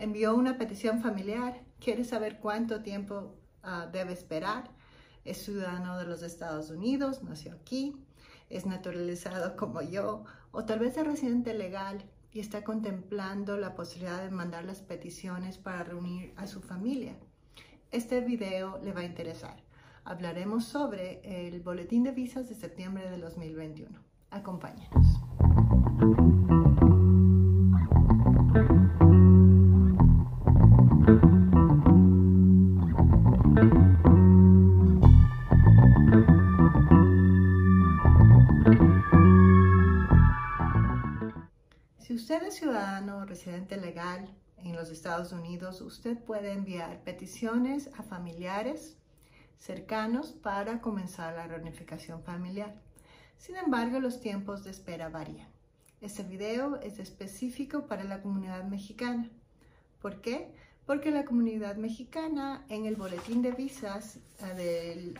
envió una petición familiar, quiere saber cuánto tiempo ah, debe esperar, es ciudadano de los Estados Unidos, nació aquí, es naturalizado como yo, o tal vez es residente legal y está contemplando la posibilidad de mandar las peticiones para reunir a su familia. Este video le va a interesar. Hablaremos sobre el boletín de visas de septiembre de 2021. Acompáñenos. Usted es ciudadano o residente legal en los Estados Unidos, usted puede enviar peticiones a familiares cercanos para comenzar la reunificación familiar. Sin embargo, los tiempos de espera varían. Este video es específico para la comunidad mexicana. ¿Por qué? Porque la comunidad mexicana en el boletín de visas eh, del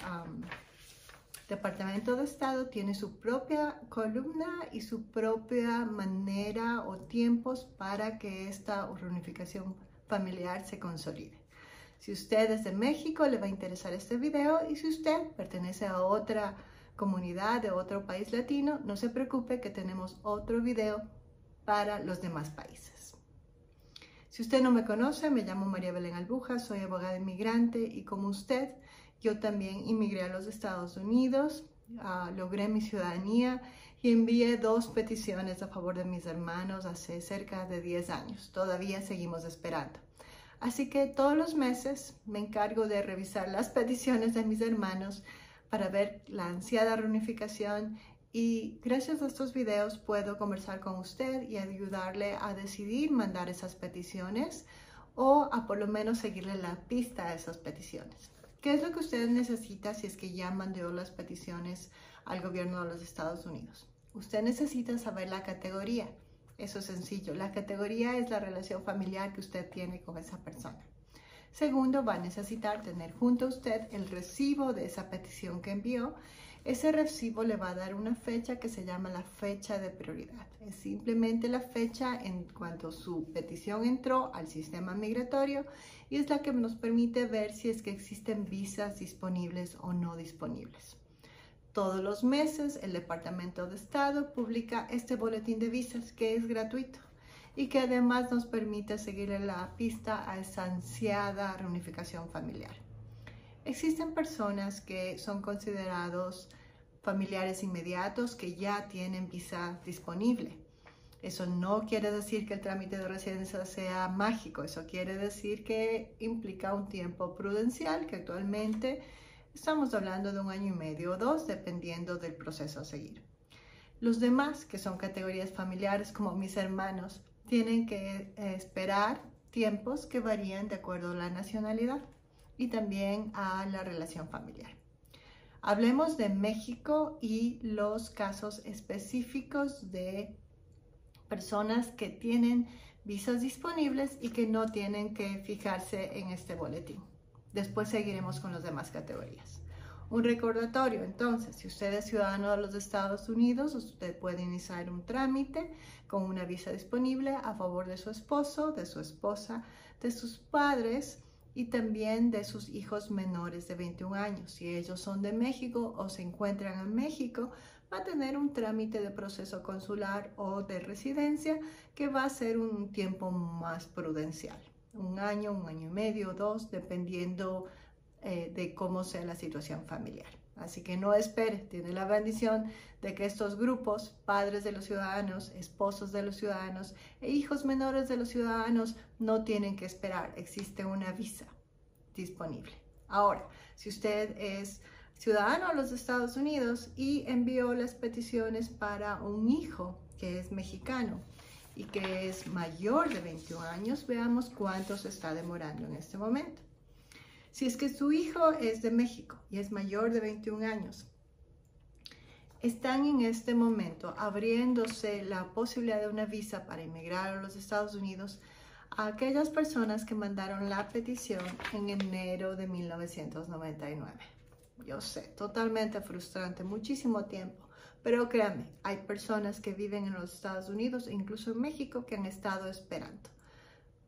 Departamento de Estado tiene su propia columna y su propia manera o tiempos para que esta reunificación familiar se consolide. Si usted es de México, le va a interesar este video y si usted pertenece a otra comunidad de otro país latino, no se preocupe que tenemos otro video para los demás países. Si usted no me conoce, me llamo María Belén Albuja, soy abogada inmigrante y como usted, yo también inmigré a los Estados Unidos, uh, logré mi ciudadanía y envié dos peticiones a favor de mis hermanos hace cerca de 10 años. Todavía seguimos esperando. Así que todos los meses me encargo de revisar las peticiones de mis hermanos para ver la ansiada reunificación y gracias a estos videos puedo conversar con usted y ayudarle a decidir mandar esas peticiones o a por lo menos seguirle la pista a esas peticiones. ¿Qué es lo que usted necesita si es que ya mandó las peticiones al gobierno de los Estados Unidos? Usted necesita saber la categoría. Eso es sencillo. La categoría es la relación familiar que usted tiene con esa persona. Segundo, va a necesitar tener junto a usted el recibo de esa petición que envió. Ese recibo le va a dar una fecha que se llama la fecha de prioridad. Es simplemente la fecha en cuanto su petición entró al sistema migratorio y es la que nos permite ver si es que existen visas disponibles o no disponibles. Todos los meses el Departamento de Estado publica este boletín de visas que es gratuito y que además nos permite seguir la pista a esa ansiada reunificación familiar. Existen personas que son considerados familiares inmediatos que ya tienen visa disponible. Eso no quiere decir que el trámite de residencia sea mágico, eso quiere decir que implica un tiempo prudencial que actualmente estamos hablando de un año y medio o dos, dependiendo del proceso a seguir. Los demás, que son categorías familiares como mis hermanos, tienen que eh, esperar tiempos que varían de acuerdo a la nacionalidad y también a la relación familiar. Hablemos de México y los casos específicos de personas que tienen visas disponibles y que no tienen que fijarse en este boletín. Después seguiremos con las demás categorías. Un recordatorio, entonces, si usted es ciudadano de los Estados Unidos, usted puede iniciar un trámite con una visa disponible a favor de su esposo, de su esposa, de sus padres y también de sus hijos menores de 21 años. Si ellos son de México o se encuentran en México, va a tener un trámite de proceso consular o de residencia que va a ser un tiempo más prudencial. Un año, un año y medio, dos, dependiendo eh, de cómo sea la situación familiar. Así que no espere, tiene la bendición de que estos grupos, padres de los ciudadanos, esposos de los ciudadanos e hijos menores de los ciudadanos, no tienen que esperar, existe una visa disponible. Ahora, si usted es ciudadano de los Estados Unidos y envió las peticiones para un hijo que es mexicano y que es mayor de 21 años, veamos cuánto se está demorando en este momento. Si es que su hijo es de México y es mayor de 21 años, están en este momento abriéndose la posibilidad de una visa para inmigrar a los Estados Unidos a aquellas personas que mandaron la petición en enero de 1999. Yo sé, totalmente frustrante, muchísimo tiempo, pero créanme, hay personas que viven en los Estados Unidos, incluso en México, que han estado esperando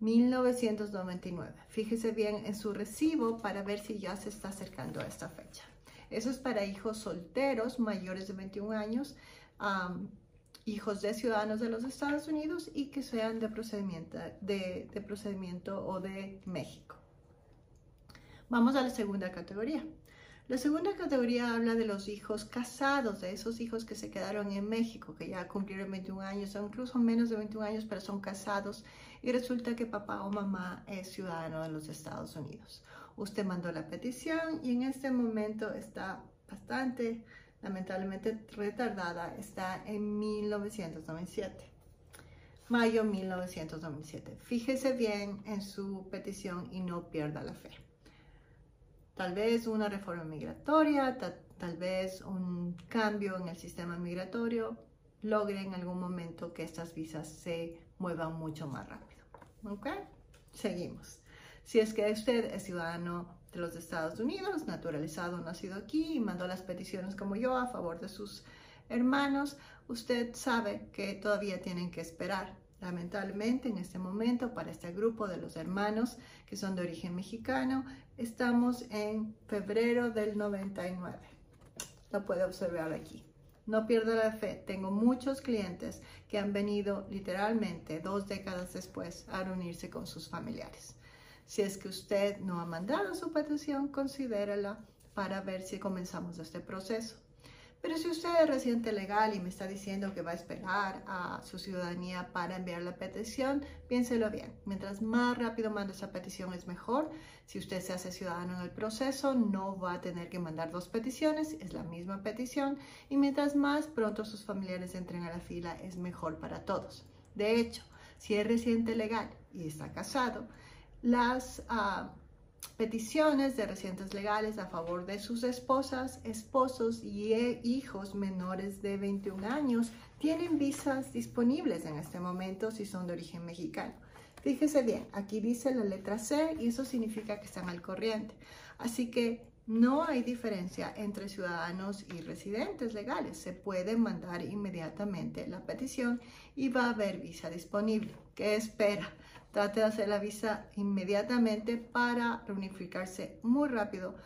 1999. Fíjese bien en su recibo para ver si ya se está acercando a esta fecha. Eso es para hijos solteros mayores de 21 años, hijos de ciudadanos de los Estados Unidos y que sean de procedimiento, de, de procedimiento o de México. Vamos a la segunda categoría. La segunda categoría habla de los hijos casados, de esos hijos que se quedaron en México, que ya cumplieron 21 años o incluso menos de 21 años, pero son casados y resulta que papá o mamá es ciudadano de los Estados Unidos. Usted mandó la petición y en este momento está bastante, lamentablemente retardada, está en 1997. Mayo 1997. Fíjese bien en su petición y no pierda la fe tal vez una reforma migratoria, tal vez un cambio en el sistema migratorio, logre en algún momento que estas visas se muevan mucho más rápido. ¿Ok? Seguimos. Si es que usted es ciudadano de los Estados Unidos, naturalizado, nacido aquí y mandó las peticiones como yo a favor de sus hermanos, usted sabe que todavía tienen que esperar Lamentablemente, en este momento, para este grupo de los hermanos que son de origen mexicano, estamos en febrero del 99. Lo puede observar aquí. No pierda la fe. Tengo muchos clientes que han venido literalmente dos décadas después a reunirse con sus familiares. Si es que usted no ha mandado su petición, considérala para ver si comenzamos este proceso. Pero si usted es residente legal y me está diciendo que va a esperar a su ciudadanía para enviar la petición, piénselo bien. Mientras más rápido mande esa petición es mejor. Si usted se hace ciudadano en el proceso, no va a tener que mandar dos peticiones, es la misma petición. Y mientras más pronto sus familiares entren a la fila, es mejor para todos. De hecho, si es residente legal y está casado, las... Uh, peticiones de residentes legales a favor de sus esposas, esposos y e hijos menores de 21 años tienen visas disponibles en este momento si son de origen mexicano. Fíjese bien, aquí dice la letra C y eso significa que están al corriente. Así que no hay diferencia entre ciudadanos y residentes legales. Se puede mandar inmediatamente la petición y va a haber visa disponible. ¿Qué espera? Trate de hacer la visa inmediatamente para reunificarse muy rápido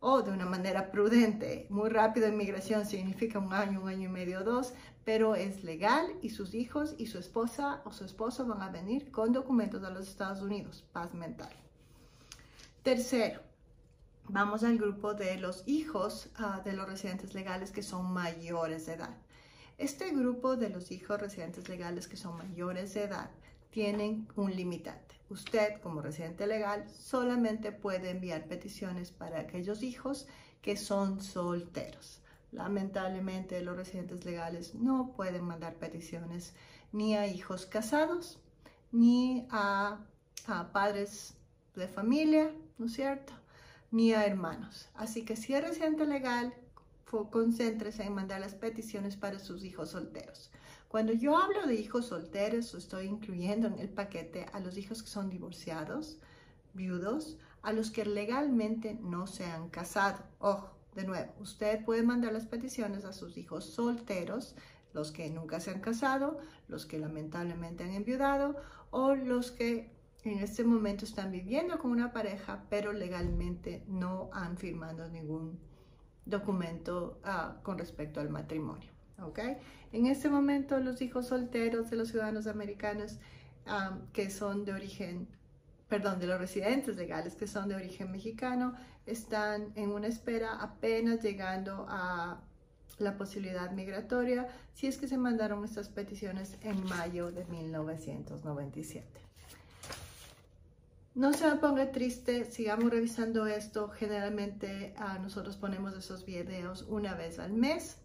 o de una manera prudente. Muy rápido en migración significa un año, un año y medio, dos, pero es legal y sus hijos y su esposa o su esposo van a venir con documentos de los Estados Unidos. Paz mental. Tercero, vamos al grupo de los hijos uh, de los residentes legales que son mayores de edad. Este grupo de los hijos residentes legales que son mayores de edad tienen un limitante. Usted, como residente legal, solamente puede enviar peticiones para aquellos hijos que son solteros. Lamentablemente, los residentes legales no pueden mandar peticiones ni a hijos casados, ni a, padres de familia, ¿no es cierto? Ni a hermanos. Así que si es residente legal, concéntrese en mandar las peticiones para sus hijos solteros. Cuando yo hablo de hijos solteros, estoy incluyendo en el paquete a los hijos que son divorciados, viudos, a los que legalmente no se han casado. Ojo, de nuevo, usted puede mandar las peticiones a sus hijos solteros, los que nunca se han casado, los que lamentablemente han enviudado o los que en este momento están viviendo con una pareja, pero legalmente no han firmado ningún documento uh, con respecto al matrimonio. En este momento los hijos solteros de los ciudadanos americanos que son de origen, perdón, de los residentes legales que son de origen mexicano, están en una espera apenas llegando a la posibilidad migratoria si es que se mandaron estas peticiones en mayo de 1997. No se ponga triste, sigamos revisando esto. Generalmente ah, nosotros ponemos esos videos una vez al mes.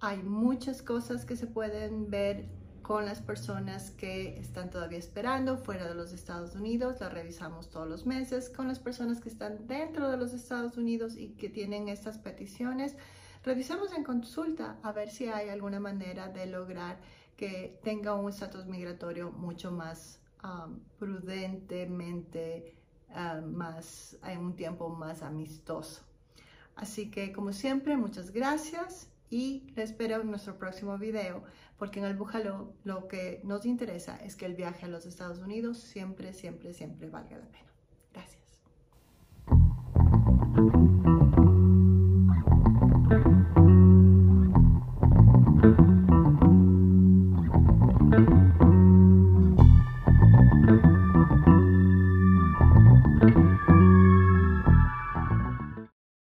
Hay muchas cosas que se pueden ver con las personas que están todavía esperando fuera de los Estados Unidos, la revisamos todos los meses. Con las personas que están dentro de los Estados Unidos y que tienen estas peticiones, revisamos en consulta a ver si hay alguna manera de lograr que tenga un estatus migratorio mucho más um, prudentemente, uh, más, en un tiempo más amistoso. Así que como siempre, muchas gracias y les espero en nuestro próximo video porque en el Bújalo lo que nos interesa es que el viaje a los Estados Unidos siempre, siempre, siempre valga la pena. Gracias.